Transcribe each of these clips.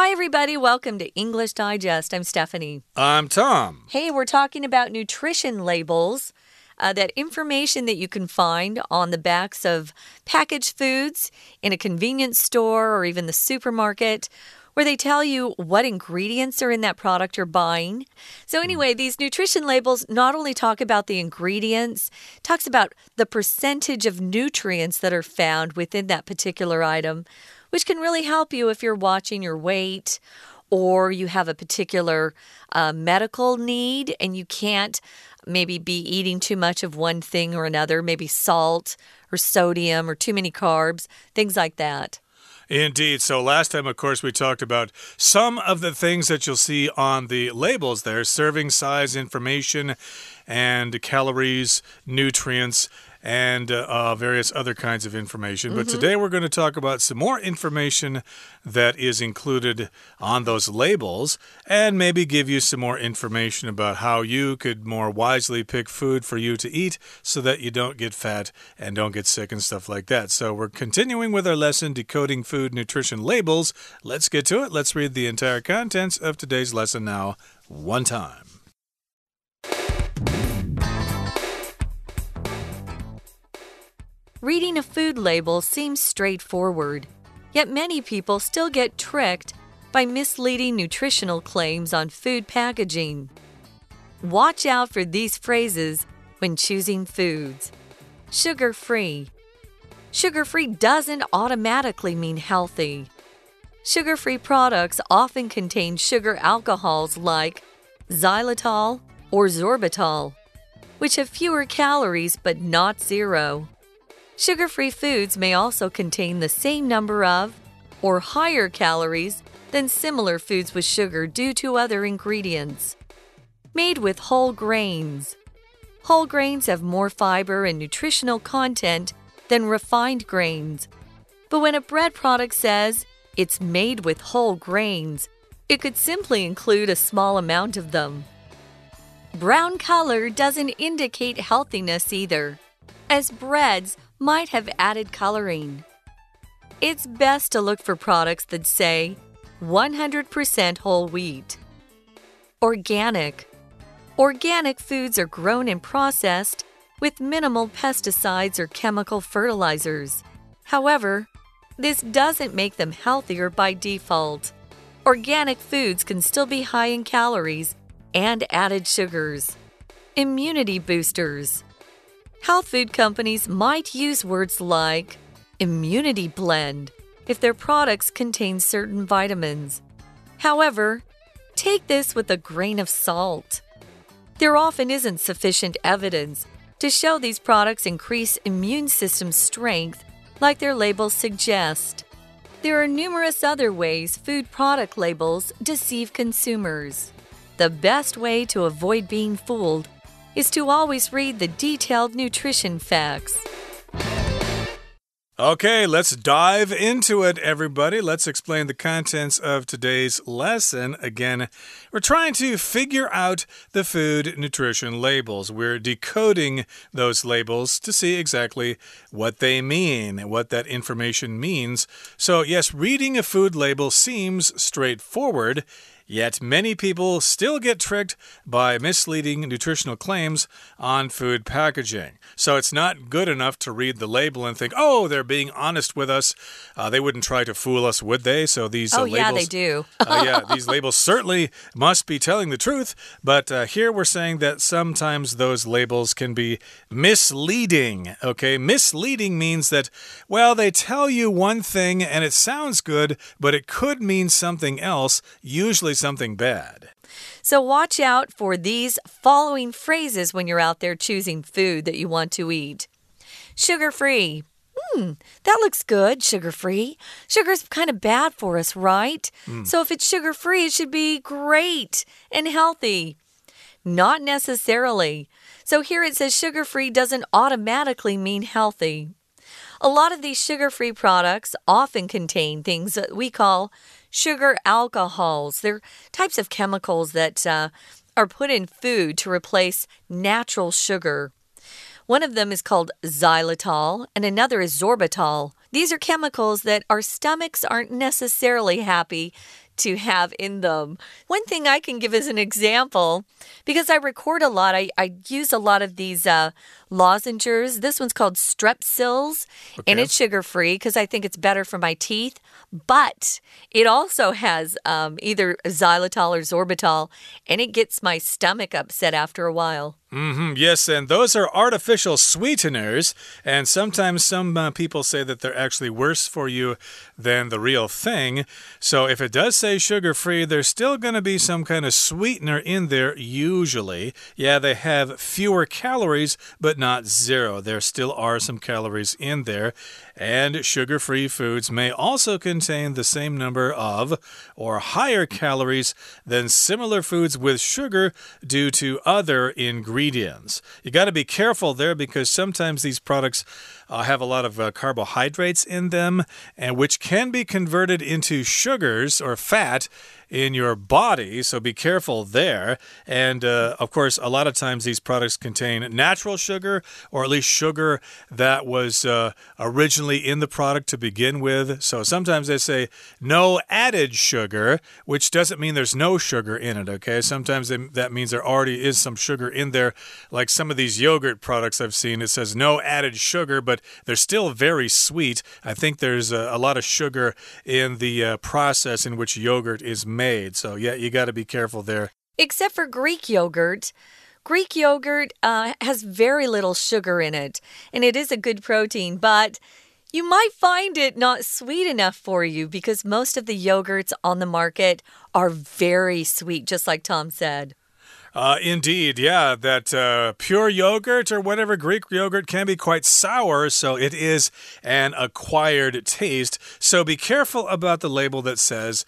Hi, everybody. Welcome to English Digest. I'm Stephanie. I'm Tom. Hey, we're talking about nutrition labels. Uh, that information that you can find on the backs of packaged foods in a convenience store or even the supermarket where they tell you what ingredients are in that product you're buying. So anyway, these nutrition labels not only talk about the ingredients, talks about the percentage of nutrients that are found within that particular item, which can really help you if you're watching your weight or you have a particular uh, medical need and you can't maybe be eating too much of one thing or another, maybe salt or sodium or too many carbs, things like that. Indeed. So last time, of course, we talked about some of the things that you'll see on the labels there serving size information and calories, nutrients and uh, various other kinds of information. But mm -hmm. today we're going to talk about some more information that is included on those labels and maybe give you some more information about how you could more wisely pick food for you to eat so that you don't get fat and don't get sick and stuff like that. So we're continuing with our lesson, Decoding Food Nutrition Labels. Let's get to it. Let's read the entire contents of today's lesson now, one time. Reading a food label seems straightforward, yet many people still get tricked by misleading nutritional claims on food packaging. Watch out for these phrases when choosing foods. Sugar free. Sugar free doesn't automatically mean healthy. Sugar free products often contain sugar alcohols like xylitol or sorbitol, which have fewer calories but not zero. Sugar free foods may also contain the same number of or higher calories than similar foods with sugar due to other ingredients. Made with whole grains. Whole grains have more fiber and nutritional content than refined grains. But when a bread product says it's made with whole grains, it could simply include a small amount of them. Brown color doesn't indicate healthiness either, as breads might have added coloring. It's best to look for products that say 100% whole wheat. Organic. Organic foods are grown and processed with minimal pesticides or chemical fertilizers. However, this doesn't make them healthier by default. Organic foods can still be high in calories and added sugars. Immunity boosters. Health food companies might use words like immunity blend if their products contain certain vitamins. However, take this with a grain of salt. There often isn't sufficient evidence to show these products increase immune system strength like their labels suggest. There are numerous other ways food product labels deceive consumers. The best way to avoid being fooled is to always read the detailed nutrition facts. Okay, let's dive into it, everybody. Let's explain the contents of today's lesson. Again, we're trying to figure out the food nutrition labels. We're decoding those labels to see exactly what they mean, what that information means. So, yes, reading a food label seems straightforward. Yet many people still get tricked by misleading nutritional claims on food packaging. So it's not good enough to read the label and think, oh, they're being honest with us. Uh, they wouldn't try to fool us, would they? So these uh, oh, labels. yeah, they do. uh, yeah, these labels certainly must be telling the truth. But uh, here we're saying that sometimes those labels can be misleading. Okay, misleading means that, well, they tell you one thing and it sounds good, but it could mean something else, usually something bad. So watch out for these following phrases when you're out there choosing food that you want to eat. Sugar free. Hmm, that looks good, sugar free. Sugar's kind of bad for us, right? Mm. So if it's sugar free, it should be great and healthy. Not necessarily. So here it says sugar free doesn't automatically mean healthy. A lot of these sugar free products often contain things that we call sugar alcohols. They're types of chemicals that uh, are put in food to replace natural sugar. One of them is called xylitol, and another is sorbitol. These are chemicals that our stomachs aren't necessarily happy to have in them. One thing I can give as an example, because I record a lot, I, I use a lot of these uh, lozenges. This one's called Strepsils, okay. and it's sugar free because I think it's better for my teeth. But it also has um, either xylitol or sorbitol, and it gets my stomach upset after a while. Mm -hmm, yes, and those are artificial sweeteners, and sometimes some uh, people say that they're actually worse for you than the real thing. So if it does say sugar free, there's still going to be some kind of sweetener in there, usually. Yeah, they have fewer calories, but not zero. There still are some calories in there. And sugar free foods may also contain the same number of or higher calories than similar foods with sugar due to other ingredients. You got to be careful there because sometimes these products uh, have a lot of uh, carbohydrates in them, and which can be converted into sugars or fat in your body, so be careful there. And uh, of course, a lot of times these products contain natural sugar, or at least sugar that was uh, originally in the product to begin with. So sometimes they say no added sugar, which doesn't mean there's no sugar in it, okay? Sometimes they, that means there already is some sugar in there. Like some of these yogurt products I've seen, it says no added sugar, but they're still very sweet. I think there's a, a lot of sugar in the uh, process in which yogurt is made made. So, yeah, you got to be careful there. Except for Greek yogurt. Greek yogurt uh, has very little sugar in it, and it is a good protein, but you might find it not sweet enough for you because most of the yogurts on the market are very sweet, just like Tom said. Uh, indeed, yeah, that uh, pure yogurt or whatever Greek yogurt can be quite sour, so it is an acquired taste. So be careful about the label that says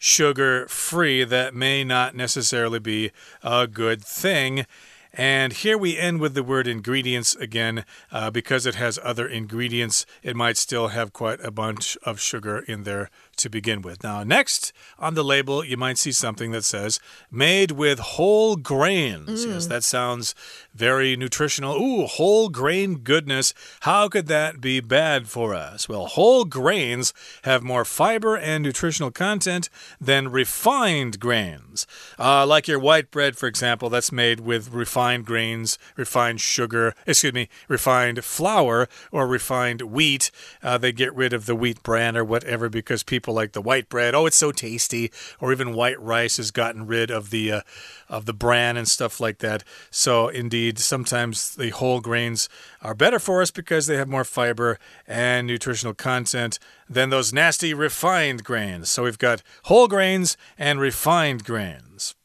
sugar free, that may not necessarily be a good thing. And here we end with the word ingredients again. Uh, because it has other ingredients, it might still have quite a bunch of sugar in there to begin with. Now, next on the label, you might see something that says made with whole grains. Mm. Yes, that sounds very nutritional. Ooh, whole grain goodness. How could that be bad for us? Well, whole grains have more fiber and nutritional content than refined grains. Uh, like your white bread, for example, that's made with refined grains, refined sugar, excuse me, refined flour, or refined wheat. Uh, they get rid of the wheat bran or whatever because people people like the white bread. Oh, it's so tasty. Or even white rice has gotten rid of the uh, of the bran and stuff like that. So indeed, sometimes the whole grains are better for us because they have more fiber and nutritional content than those nasty refined grains. So we've got whole grains and refined grains.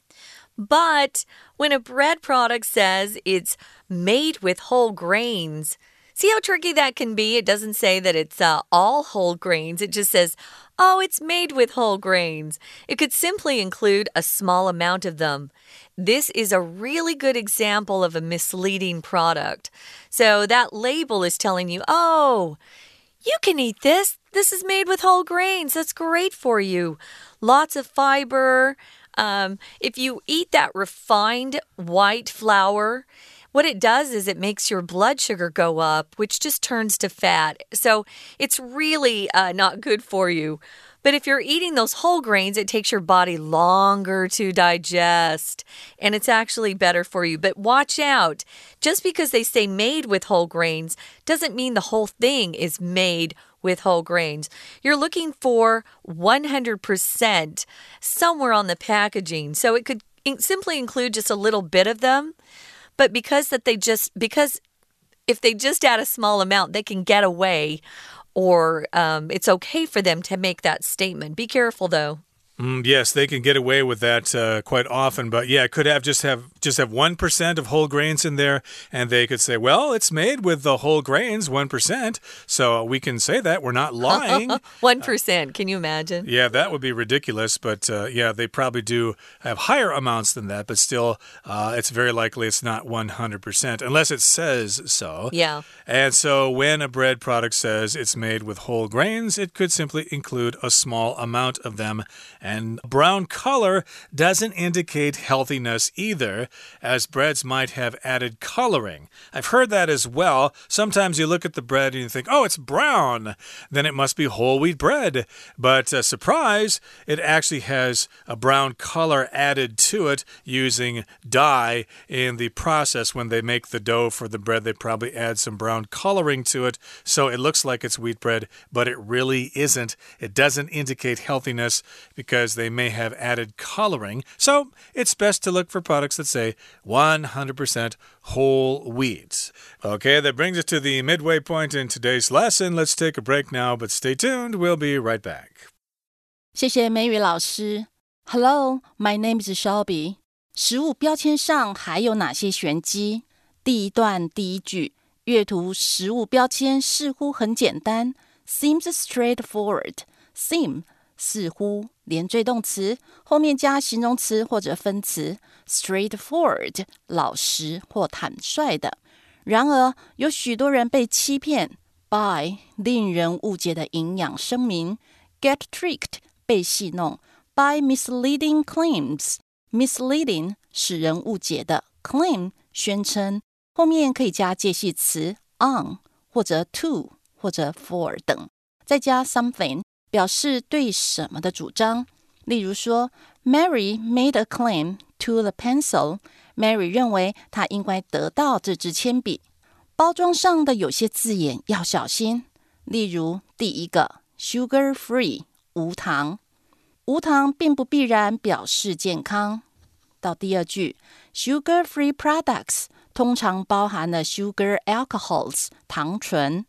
But when a bread product says it's made with whole grains, See how tricky that can be? It doesn't say that it's uh, all whole grains, it just says Oh, it's made with whole grains. It could simply include a small amount of them. This is a really good example of a misleading product. So that label is telling you, oh, you can eat this. This is made with whole grains. That's great for you. Lots of fiber. Um, if you eat that refined white flour, what it does is it makes your blood sugar go up, which just turns to fat. So it's really uh, not good for you. But if you're eating those whole grains, it takes your body longer to digest and it's actually better for you. But watch out. Just because they say made with whole grains doesn't mean the whole thing is made with whole grains. You're looking for 100% somewhere on the packaging. So it could simply include just a little bit of them. But because that they just because if they just add a small amount, they can get away or um, it's okay for them to make that statement. Be careful though. Mm, yes, they can get away with that uh, quite often, but yeah, could have just have just have one percent of whole grains in there, and they could say, "Well, it's made with the whole grains, one percent." So we can say that we're not lying. One percent. Can you imagine? Yeah, that would be ridiculous. But uh, yeah, they probably do have higher amounts than that, but still, uh, it's very likely it's not one hundred percent unless it says so. Yeah. And so when a bread product says it's made with whole grains, it could simply include a small amount of them And brown color doesn't indicate healthiness either, as breads might have added coloring. I've heard that as well. Sometimes you look at the bread and you think, oh, it's brown. Then it must be whole wheat bread. But uh, surprise, it actually has a brown color added to it using dye in the process when they make the dough for the bread. They probably add some brown coloring to it. So it looks like it's wheat bread, but it really isn't. It doesn't indicate healthiness because because they may have added coloring. So it's best to look for products that say 100% whole wheat. Okay, that brings us to the midway point in today's lesson. Let's take a break now, but stay tuned. We'll be right back. 谢谢美语老师。Hello, my name is Shelby。食物标签上还有哪些玄机？第一段第一句，阅读食物标签似乎很简单，seems straightforward。seem 似乎 连缀动词后面加形容词或者分词，straightforward 老实或坦率的。然而，有许多人被欺骗 by 令人误解的营养声明，get tricked 被戏弄 by misleading claims。misleading 使人误解的 claim 宣称后面可以加介系词 on 或者 to 或者 for 等，再加 something。表示对什么的主张。例如说，Mary made a claim to the pencil。Mary 认为她应该得到这支铅笔。包装上的有些字眼要小心。例如，第一个，sugar free，无糖。无糖并不必然表示健康。到第二句，sugar free products 通常包含了 sugar alcohols，糖醇，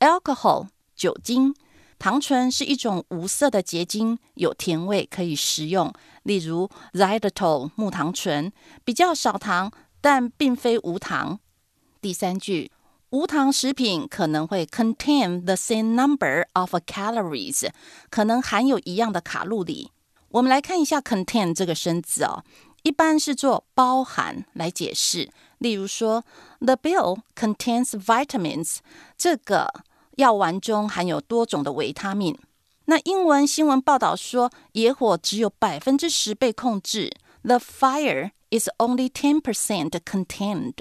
alcohol 酒精。 糖醇是一种无色的结晶，有甜味，可以食用。例如，xylitol 木糖醇比较少糖，但并非无糖。第三句，无糖食品可能会 contain the same number of calories，可能含有一样的卡路里。我们来看一下 contain 这个生字哦，一般是做包含来解释。例如说，the bill contains vitamins，这个。药丸中含有多种的维他命。那英文新闻报道说，野火只有百分之十被控制，The fire is only ten percent contained。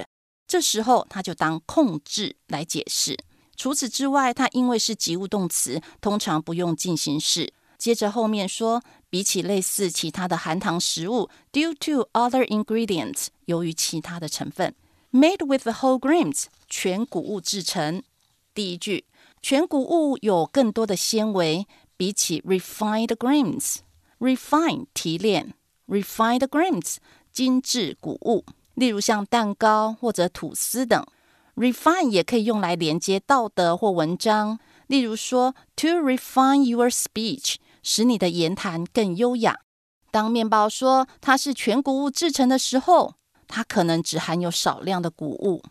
这时候它就当控制来解释。除此之外，它因为是及物动词，通常不用进行式。接着后面说，比起类似其他的含糖食物，due to other ingredients，由于其他的成分，made with whole grains，全谷物制成。第一句。全谷物有更多的纤维，比起 refined grains，refine 提炼，refined grains 精致谷物，例如像蛋糕或者吐司等。refine 也可以用来连接道德或文章，例如说 to refine your speech，使你的言谈更优雅。当面包说它是全谷物制成的时候，它可能只含有少量的谷物。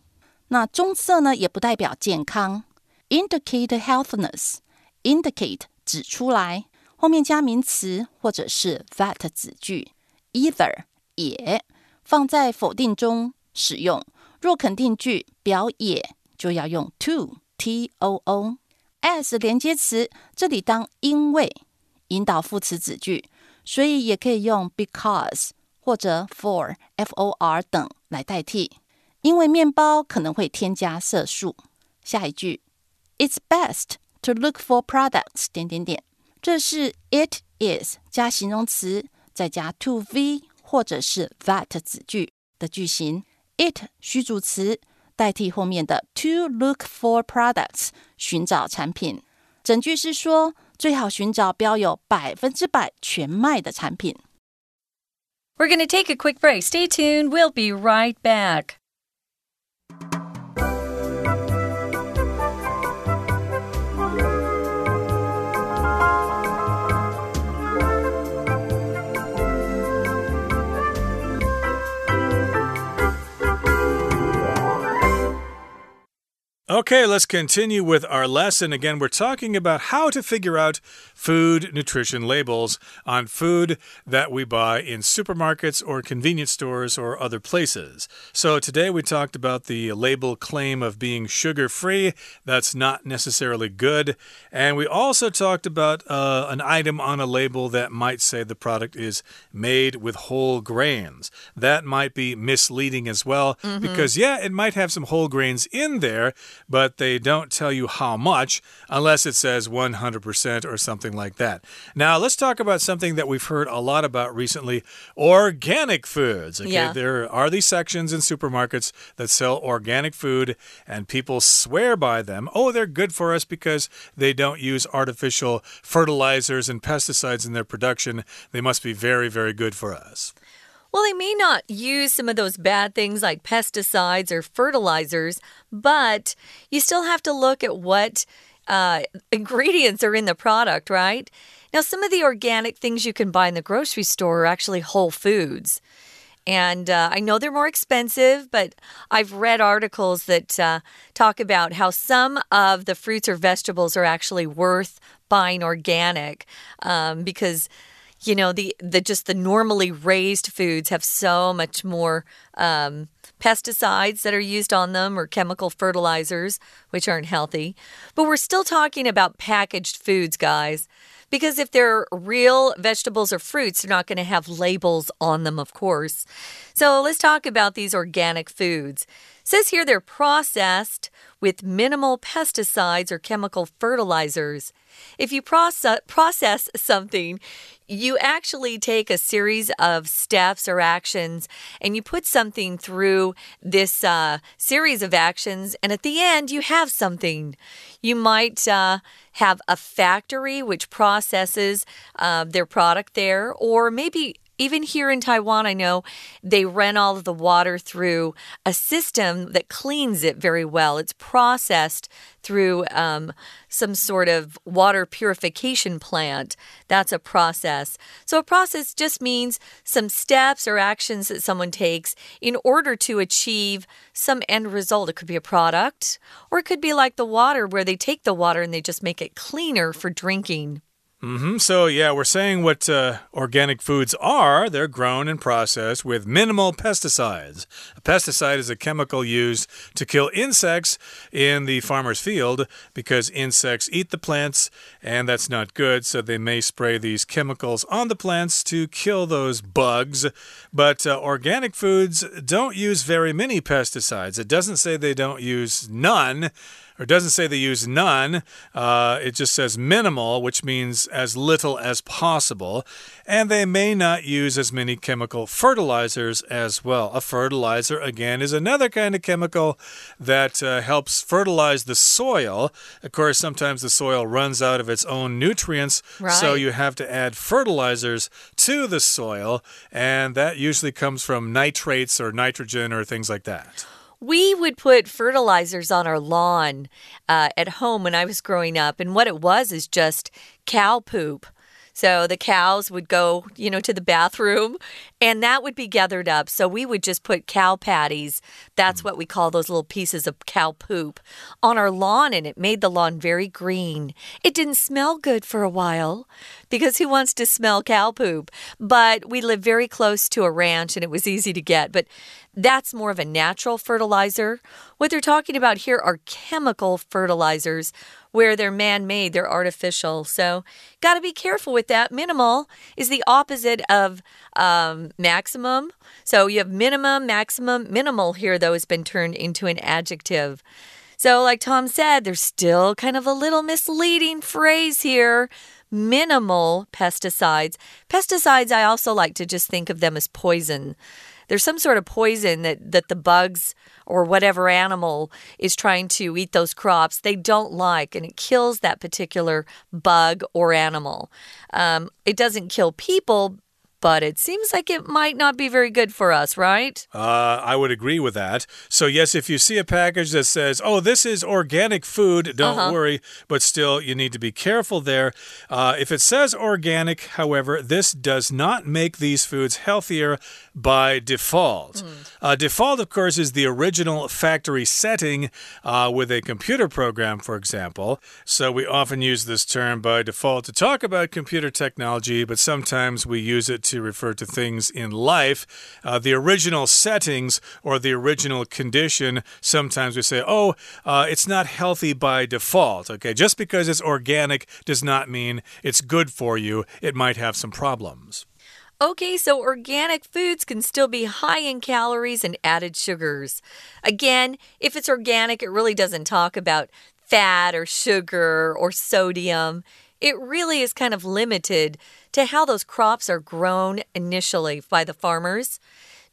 那棕色呢，也不代表健康。Indicate healthiness，indicate 指出来，后面加名词或者是 that 子句，either 也放在否定中使用。若肯定句表也就要用 to t o o as 连接词，这里当因为引导副词子句，所以也可以用 because 或者 for f o r 等来代替。因为面包可能会添加色素。下一句。It's best to look for products 点点点，这是 it is 加形容词再加 to v 或者是 that 子句的句型。it 虚主词代替后面的 to look for products 寻找产品。整句是说最好寻找标有百分之百全麦的产品。We're going to take a quick break. Stay tuned. We'll be right back. Okay, let's continue with our lesson. Again, we're talking about how to figure out food nutrition labels on food that we buy in supermarkets or convenience stores or other places. So today we talked about the label claim of being sugar free. That's not necessarily good. And we also talked about uh, an item on a label that might say the product is made with whole grains. That might be misleading as well mm -hmm. because, yeah, it might have some whole grains in there but they don't tell you how much unless it says 100% or something like that. Now, let's talk about something that we've heard a lot about recently organic foods. Okay, yeah. there are these sections in supermarkets that sell organic food, and people swear by them. Oh, they're good for us because they don't use artificial fertilizers and pesticides in their production. They must be very, very good for us. Well, they may not use some of those bad things like pesticides or fertilizers, but you still have to look at what uh, ingredients are in the product, right? Now, some of the organic things you can buy in the grocery store are actually whole foods. And uh, I know they're more expensive, but I've read articles that uh, talk about how some of the fruits or vegetables are actually worth buying organic um, because you know the the just the normally raised foods have so much more um, pesticides that are used on them or chemical fertilizers which aren't healthy. But we're still talking about packaged foods guys because if they're real vegetables or fruits they're not going to have labels on them of course. So let's talk about these organic foods. It says here they're processed with minimal pesticides or chemical fertilizers. If you process, process something, you actually take a series of steps or actions and you put something through this uh, series of actions, and at the end, you have something. You might uh, have a factory which processes uh, their product there, or maybe even here in Taiwan, I know they run all of the water through a system that cleans it very well. It's processed through um, some sort of water purification plant. That's a process. So, a process just means some steps or actions that someone takes in order to achieve some end result. It could be a product, or it could be like the water, where they take the water and they just make it cleaner for drinking. Mm -hmm. So, yeah, we're saying what uh, organic foods are. They're grown and processed with minimal pesticides. A pesticide is a chemical used to kill insects in the farmer's field because insects eat the plants, and that's not good. So, they may spray these chemicals on the plants to kill those bugs. But uh, organic foods don't use very many pesticides. It doesn't say they don't use none or doesn't say they use none. Uh, it just says minimal, which means as little as possible. And they may not use as many chemical fertilizers as well. A fertilizer, again, is another kind of chemical that uh, helps fertilize the soil. Of course, sometimes the soil runs out of its own nutrients, right. so you have to add fertilizers to the soil, and that usually comes from nitrates or nitrogen or things like that. We would put fertilizers on our lawn uh, at home when I was growing up, and what it was is just cow poop. So the cows would go, you know, to the bathroom and that would be gathered up. So we would just put cow patties, that's what we call those little pieces of cow poop, on our lawn and it made the lawn very green. It didn't smell good for a while because who wants to smell cow poop? But we lived very close to a ranch and it was easy to get. But that's more of a natural fertilizer. What they're talking about here are chemical fertilizers where they're man made, they're artificial. So, got to be careful with that. Minimal is the opposite of um, maximum. So, you have minimum, maximum, minimal here, though, has been turned into an adjective. So, like Tom said, there's still kind of a little misleading phrase here minimal pesticides. Pesticides, I also like to just think of them as poison there's some sort of poison that, that the bugs or whatever animal is trying to eat those crops they don't like, and it kills that particular bug or animal. Um, it doesn't kill people, but it seems like it might not be very good for us, right? Uh, I would agree with that. So, yes, if you see a package that says, oh, this is organic food, don't uh -huh. worry, but still, you need to be careful there. Uh, if it says organic, however, this does not make these foods healthier by default. Mm. Uh, default, of course, is the original factory setting uh, with a computer program, for example. So, we often use this term by default to talk about computer technology, but sometimes we use it to refer to things in life. Uh, the original settings or the original condition, sometimes we say, oh, uh, it's not healthy by default. Okay, just because it's organic does not mean it's good for you, it might have some problems. Okay, so organic foods can still be high in calories and added sugars. Again, if it's organic, it really doesn't talk about fat or sugar or sodium it really is kind of limited to how those crops are grown initially by the farmers.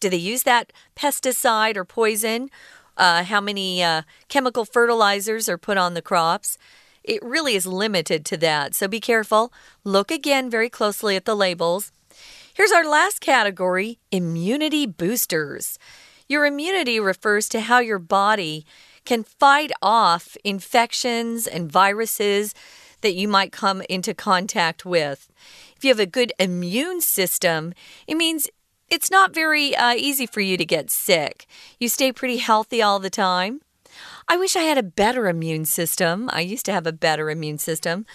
Do they use that pesticide or poison? Uh, how many uh, chemical fertilizers are put on the crops? It really is limited to that. So be careful. Look again very closely at the labels. Here's our last category immunity boosters. Your immunity refers to how your body can fight off infections and viruses that you might come into contact with. If you have a good immune system, it means it's not very uh, easy for you to get sick. You stay pretty healthy all the time. I wish I had a better immune system. I used to have a better immune system.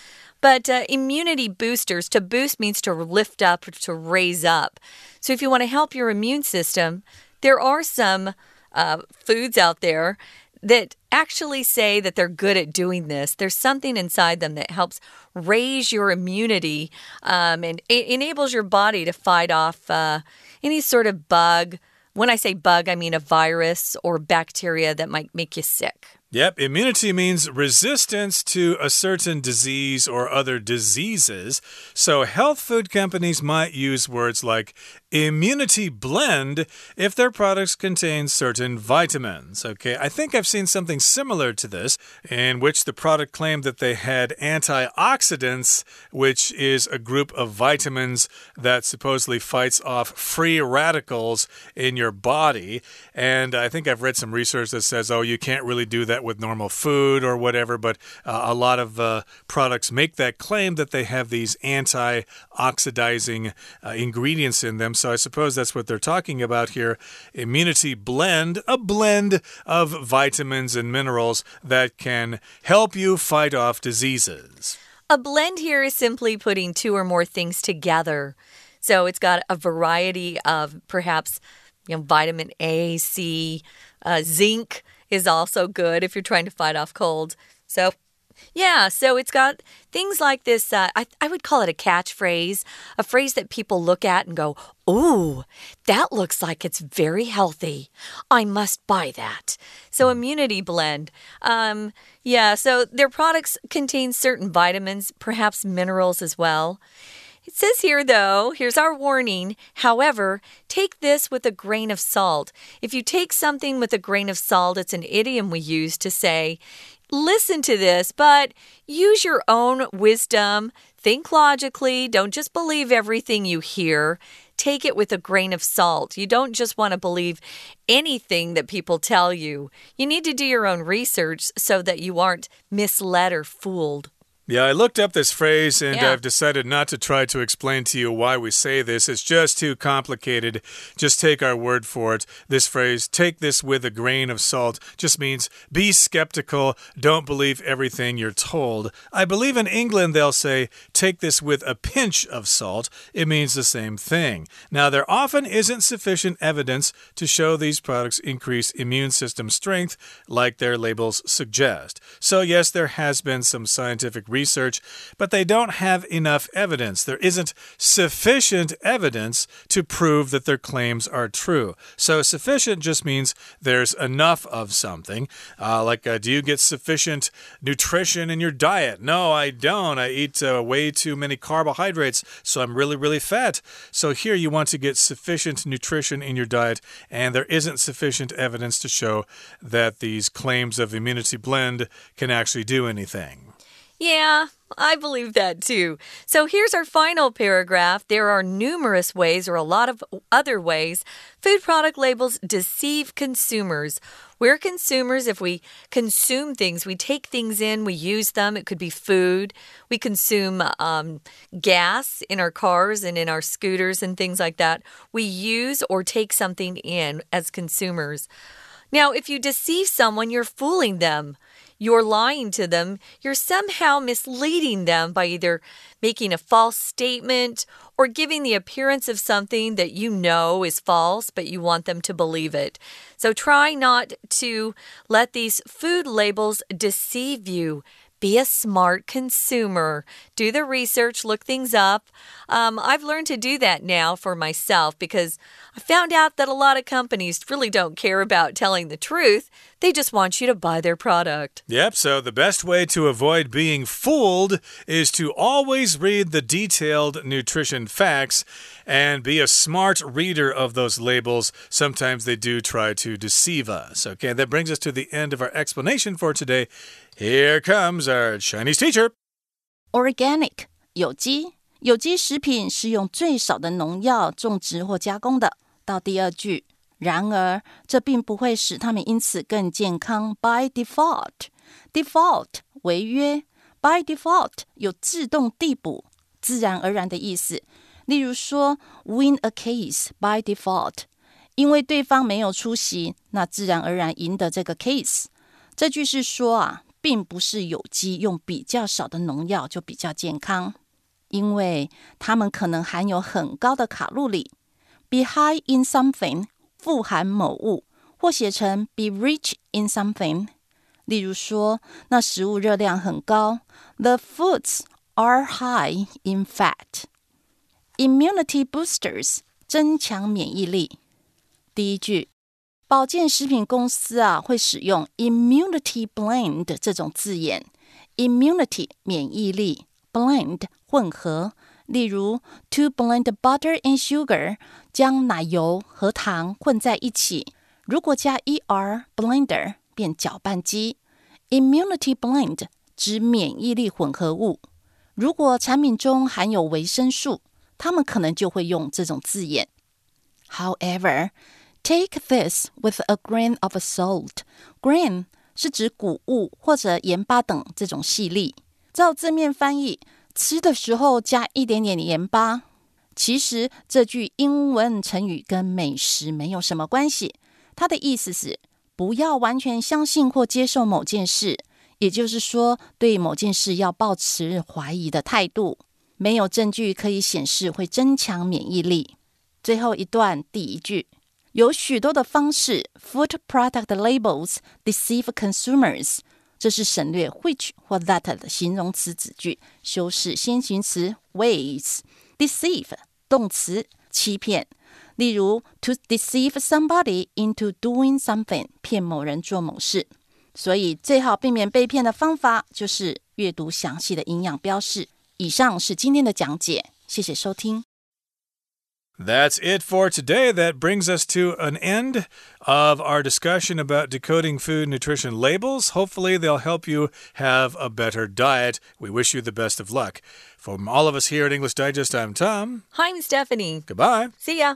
But uh, immunity boosters, to boost means to lift up to raise up. So if you want to help your immune system, there are some uh, foods out there that actually say that they're good at doing this. There's something inside them that helps raise your immunity um, and enables your body to fight off uh, any sort of bug. When I say bug, I mean a virus or bacteria that might make you sick. Yep, immunity means resistance to a certain disease or other diseases. So, health food companies might use words like immunity blend if their products contain certain vitamins. Okay, I think I've seen something similar to this in which the product claimed that they had antioxidants, which is a group of vitamins that supposedly fights off free radicals in your body. And I think I've read some research that says, oh, you can't really do that with normal food or whatever, but uh, a lot of uh, products make that claim that they have these anti oxidizing uh, ingredients in them. So I suppose that's what they're talking about here. Immunity blend, a blend of vitamins and minerals that can help you fight off diseases. A blend here is simply putting two or more things together. So it's got a variety of perhaps you know, vitamin A, C, uh, zinc is also good if you're trying to fight off cold. So, yeah, so it's got things like this. Uh, I, I would call it a catchphrase, a phrase that people look at and go, Ooh, that looks like it's very healthy. I must buy that. So, immunity blend. Um, yeah, so their products contain certain vitamins, perhaps minerals as well. It says here, though, here's our warning. However, take this with a grain of salt. If you take something with a grain of salt, it's an idiom we use to say, listen to this, but use your own wisdom. Think logically. Don't just believe everything you hear. Take it with a grain of salt. You don't just want to believe anything that people tell you. You need to do your own research so that you aren't misled or fooled. Yeah, I looked up this phrase and yeah. I've decided not to try to explain to you why we say this. It's just too complicated. Just take our word for it. This phrase, take this with a grain of salt, just means be skeptical. Don't believe everything you're told. I believe in England they'll say, take this with a pinch of salt. It means the same thing. Now, there often isn't sufficient evidence to show these products increase immune system strength like their labels suggest. So, yes, there has been some scientific research research, but they don't have enough evidence. There isn't sufficient evidence to prove that their claims are true. So, sufficient just means there's enough of something. Uh, like, uh, do you get sufficient nutrition in your diet? No, I don't. I eat uh, way too many carbohydrates, so I'm really, really fat. So, here you want to get sufficient nutrition in your diet, and there isn't sufficient evidence to show that these claims of immunity blend can actually do anything. Yeah, I believe that too. So here's our final paragraph. There are numerous ways, or a lot of other ways, food product labels deceive consumers. We're consumers if we consume things, we take things in, we use them. It could be food. We consume um, gas in our cars and in our scooters and things like that. We use or take something in as consumers. Now, if you deceive someone, you're fooling them you're lying to them, you're somehow misleading them by either making a false statement or giving the appearance of something that you know is false, but you want them to believe it. So try not to let these food labels deceive you. Be a smart consumer. Do the research, look things up. Um, I've learned to do that now for myself because I found out that a lot of companies really don't care about telling the truth. They just want you to buy their product. Yep, so the best way to avoid being fooled is to always read the detailed nutrition facts and be a smart reader of those labels. Sometimes they do try to deceive us. Okay, that brings us to the end of our explanation for today. Here comes our Chinese teacher. Organic 有机，有机食品是用最少的农药种植或加工的。到第二句，然而这并不会使它们因此更健康。By default，default 违约。By default 有自动递补、自然而然的意思。例如说，win a case by default，因为对方没有出席，那自然而然赢得这个 case。这句是说啊。 并不是有机用比较少的农药就比较健康，因为它们可能含有很高的卡路里。Be high in something 富含某物，或写成 be rich in something。例如说，那食物热量很高，The foods are high in fat。Immunity boosters 增强免疫力。第一句。保健食品公司啊，会使用 immunity blend 这种字眼。immunity 免疫力，blend 混合。例如，to blend butter and sugar 将奶油和糖混在一起。如果加 er blender 变搅拌机。immunity blend 指免疫力混合物。如果产品中含有维生素，他们可能就会用这种字眼。However, Take this with a grain of salt. Grain 是指谷物或者盐巴等这种细粒。照字面翻译，吃的时候加一点点盐巴。其实这句英文成语跟美食没有什么关系。它的意思是不要完全相信或接受某件事，也就是说，对某件事要保持怀疑的态度。没有证据可以显示会增强免疫力。最后一段第一句。有许多的方式，food product labels deceive consumers。这是省略 which 或 that 的形容词子句，修饰先行词 ways。deceive 动词欺骗，例如 to deceive somebody into doing something，骗某人做某事。所以最好避免被骗的方法就是阅读详细的营养标示。以上是今天的讲解，谢谢收听。That's it for today. That brings us to an end of our discussion about decoding food nutrition labels. Hopefully, they'll help you have a better diet. We wish you the best of luck. From all of us here at English Digest, I'm Tom. Hi, I'm Stephanie. Goodbye. See ya.